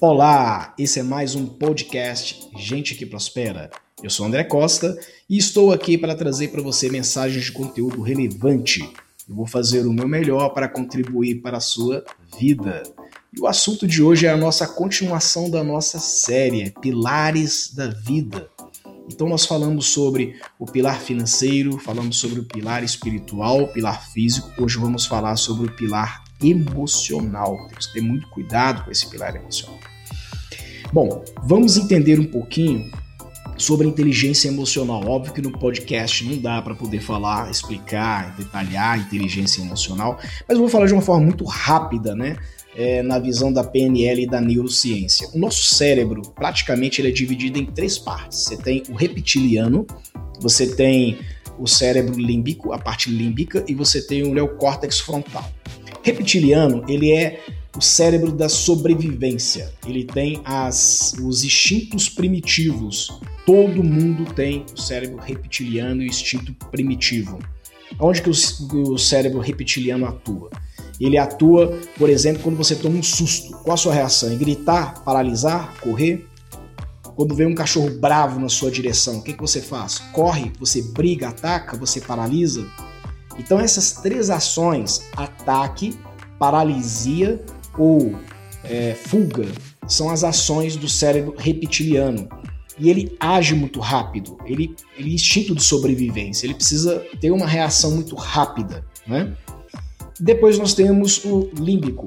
Olá, esse é mais um podcast Gente que Prospera. Eu sou André Costa e estou aqui para trazer para você mensagens de conteúdo relevante. Eu vou fazer o meu melhor para contribuir para a sua vida. E o assunto de hoje é a nossa continuação da nossa série Pilares da Vida. Então nós falamos sobre o pilar financeiro, falamos sobre o pilar espiritual, pilar físico. Hoje vamos falar sobre o pilar emocional. Temos que ter muito cuidado com esse pilar emocional. Bom, vamos entender um pouquinho sobre inteligência emocional. Óbvio que no podcast não dá para poder falar, explicar, detalhar inteligência emocional, mas vou falar de uma forma muito rápida, né? É, na visão da PNL e da neurociência. O nosso cérebro, praticamente, ele é dividido em três partes. Você tem o reptiliano, você tem o cérebro límbico, a parte límbica, e você tem o neocórtex frontal. Reptiliano, ele é o cérebro da sobrevivência. Ele tem as, os instintos primitivos. Todo mundo tem o cérebro reptiliano e o instinto primitivo. Onde que o, o cérebro reptiliano atua? Ele atua, por exemplo, quando você toma um susto. Qual a sua reação? Em gritar, paralisar, correr? Quando vem um cachorro bravo na sua direção, o que, que você faz? Corre, você briga, ataca, você paralisa? Então essas três ações, ataque, paralisia ou é, fuga, são as ações do cérebro reptiliano. E ele age muito rápido, ele, ele é instinto de sobrevivência, ele precisa ter uma reação muito rápida. Né? Depois nós temos o límbico,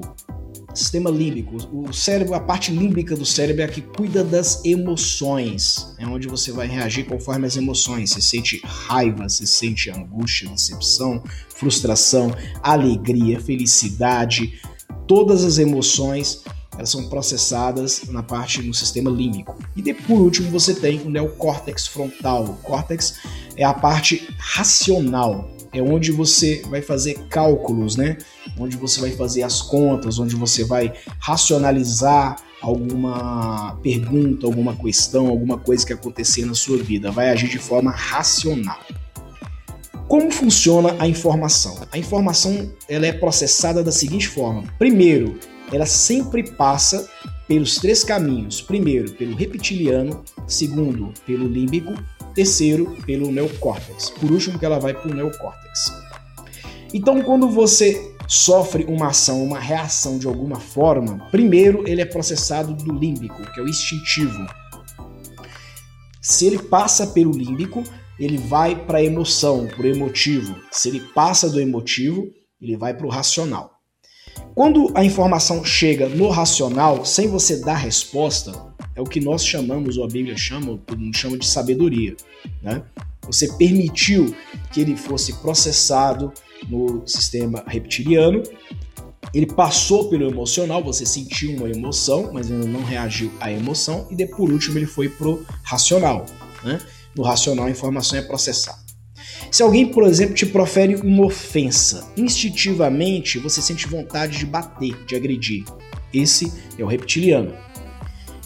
sistema límbico. O cérebro, a parte límbica do cérebro é a que cuida das emoções. É onde você vai reagir conforme as emoções. Você sente raiva, você sente angústia, decepção, frustração, alegria, felicidade. Todas as emoções elas são processadas na parte no sistema límbico. E de, por último você tem o neocórtex frontal. O córtex é a parte racional é onde você vai fazer cálculos, né? Onde você vai fazer as contas, onde você vai racionalizar alguma pergunta, alguma questão, alguma coisa que acontecer na sua vida, vai agir de forma racional. Como funciona a informação? A informação ela é processada da seguinte forma: primeiro, ela sempre passa pelos três caminhos. Primeiro, pelo reptiliano, segundo, pelo límbico terceiro pelo neocórtex. Por último, que ela vai para o neocórtex. Então, quando você sofre uma ação, uma reação de alguma forma, primeiro ele é processado do límbico, que é o instintivo. Se ele passa pelo límbico, ele vai para a emoção, para o emotivo. Se ele passa do emotivo, ele vai para o racional. Quando a informação chega no racional, sem você dar resposta, é o que nós chamamos, ou a Bíblia chama, ou todo mundo chama de sabedoria. Né? Você permitiu que ele fosse processado no sistema reptiliano, ele passou pelo emocional, você sentiu uma emoção, mas ainda não reagiu à emoção, e de, por último ele foi pro racional. Né? No racional a informação é processada. Se alguém, por exemplo, te profere uma ofensa, instintivamente você sente vontade de bater, de agredir. Esse é o reptiliano.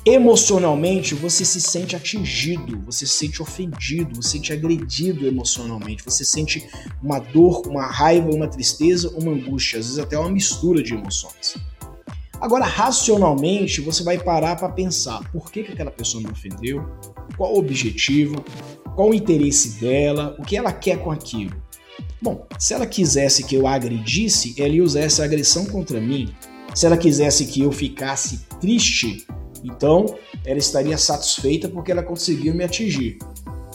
Emocionalmente, você se sente atingido, você se sente ofendido, você se sente agredido emocionalmente, você sente uma dor, uma raiva, uma tristeza, uma angústia, às vezes até uma mistura de emoções. Agora, racionalmente, você vai parar para pensar por que, que aquela pessoa me ofendeu, qual o objetivo, qual o interesse dela, o que ela quer com aquilo. Bom, se ela quisesse que eu a agredisse, ela ia usar essa agressão contra mim. Se ela quisesse que eu ficasse triste, então, ela estaria satisfeita porque ela conseguiu me atingir.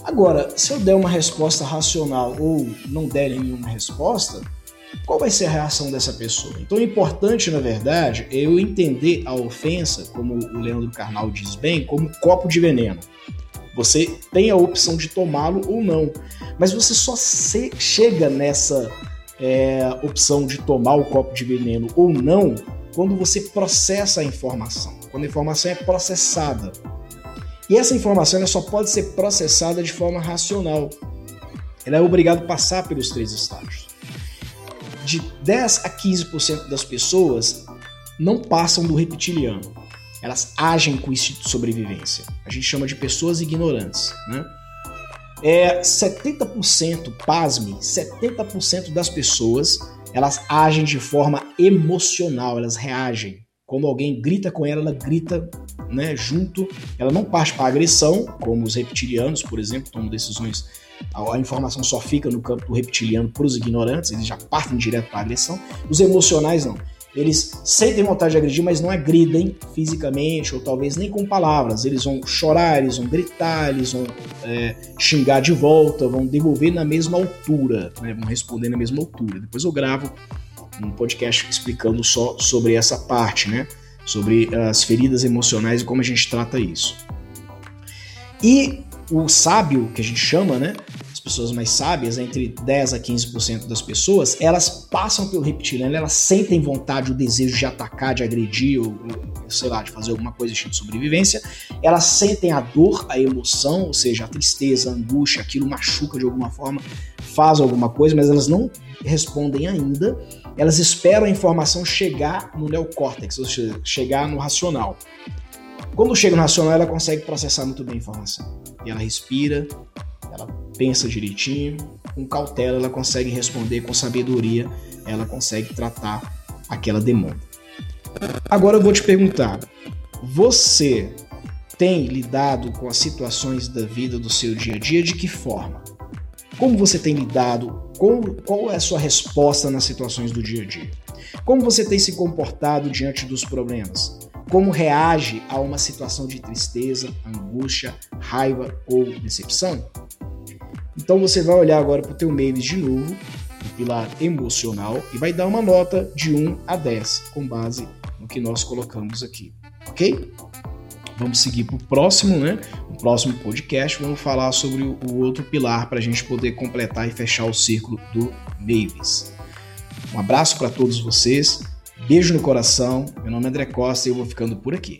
Agora, se eu der uma resposta racional ou não der nenhuma resposta, qual vai ser a reação dessa pessoa? Então, o importante, na verdade, é eu entender a ofensa, como o Leandro Carnal diz bem, como copo de veneno. Você tem a opção de tomá-lo ou não, mas você só chega nessa é, opção de tomar o copo de veneno ou não quando você processa a informação quando a informação é processada. E essa informação só pode ser processada de forma racional. Ela é obrigada a passar pelos três estágios. De 10 a 15% das pessoas não passam do reptiliano. Elas agem com instinto de sobrevivência. A gente chama de pessoas ignorantes. Né? É 70%, pasme, 70% das pessoas elas agem de forma emocional, elas reagem Quando alguém grita com ela, ela grita né, junto. Ela não parte para agressão, como os reptilianos, por exemplo, tomam decisões. A, a informação só fica no campo do reptiliano para os ignorantes, eles já partem direto para agressão. Os emocionais não. Eles sentem vontade de agredir, mas não agridem fisicamente ou talvez nem com palavras. Eles vão chorar, eles vão gritar, eles vão é, xingar de volta, vão devolver na mesma altura, né, vão responder na mesma altura. Depois eu gravo um podcast explicando só sobre essa parte, né? Sobre as feridas emocionais e como a gente trata isso. E o sábio, que a gente chama, né? As pessoas mais sábias, entre 10 a 15% das pessoas, elas passam pelo reptiliano, elas sentem vontade, o desejo de atacar, de agredir, ou, sei lá, de fazer alguma coisa de sobrevivência. Elas sentem a dor, a emoção, ou seja, a tristeza, a angústia, aquilo machuca de alguma forma, faz alguma coisa, mas elas não respondem ainda elas esperam a informação chegar no neocórtex, ou seja, chegar no racional. Quando chega no racional, ela consegue processar muito bem a informação. E ela respira, ela pensa direitinho, com cautela ela consegue responder, com sabedoria ela consegue tratar aquela demanda. Agora eu vou te perguntar: você tem lidado com as situações da vida do seu dia a dia de que forma? Como você tem lidado? Como, qual é a sua resposta nas situações do dia a dia? Como você tem se comportado diante dos problemas? Como reage a uma situação de tristeza, angústia, raiva ou decepção? Então você vai olhar agora para o teu Mavis de novo, o pilar emocional, e vai dar uma nota de 1 a 10, com base no que nós colocamos aqui, ok? Vamos seguir para o próximo, né? No próximo podcast, vamos falar sobre o outro pilar para a gente poder completar e fechar o círculo do Mavis. Um abraço para todos vocês, beijo no coração. Meu nome é André Costa e eu vou ficando por aqui.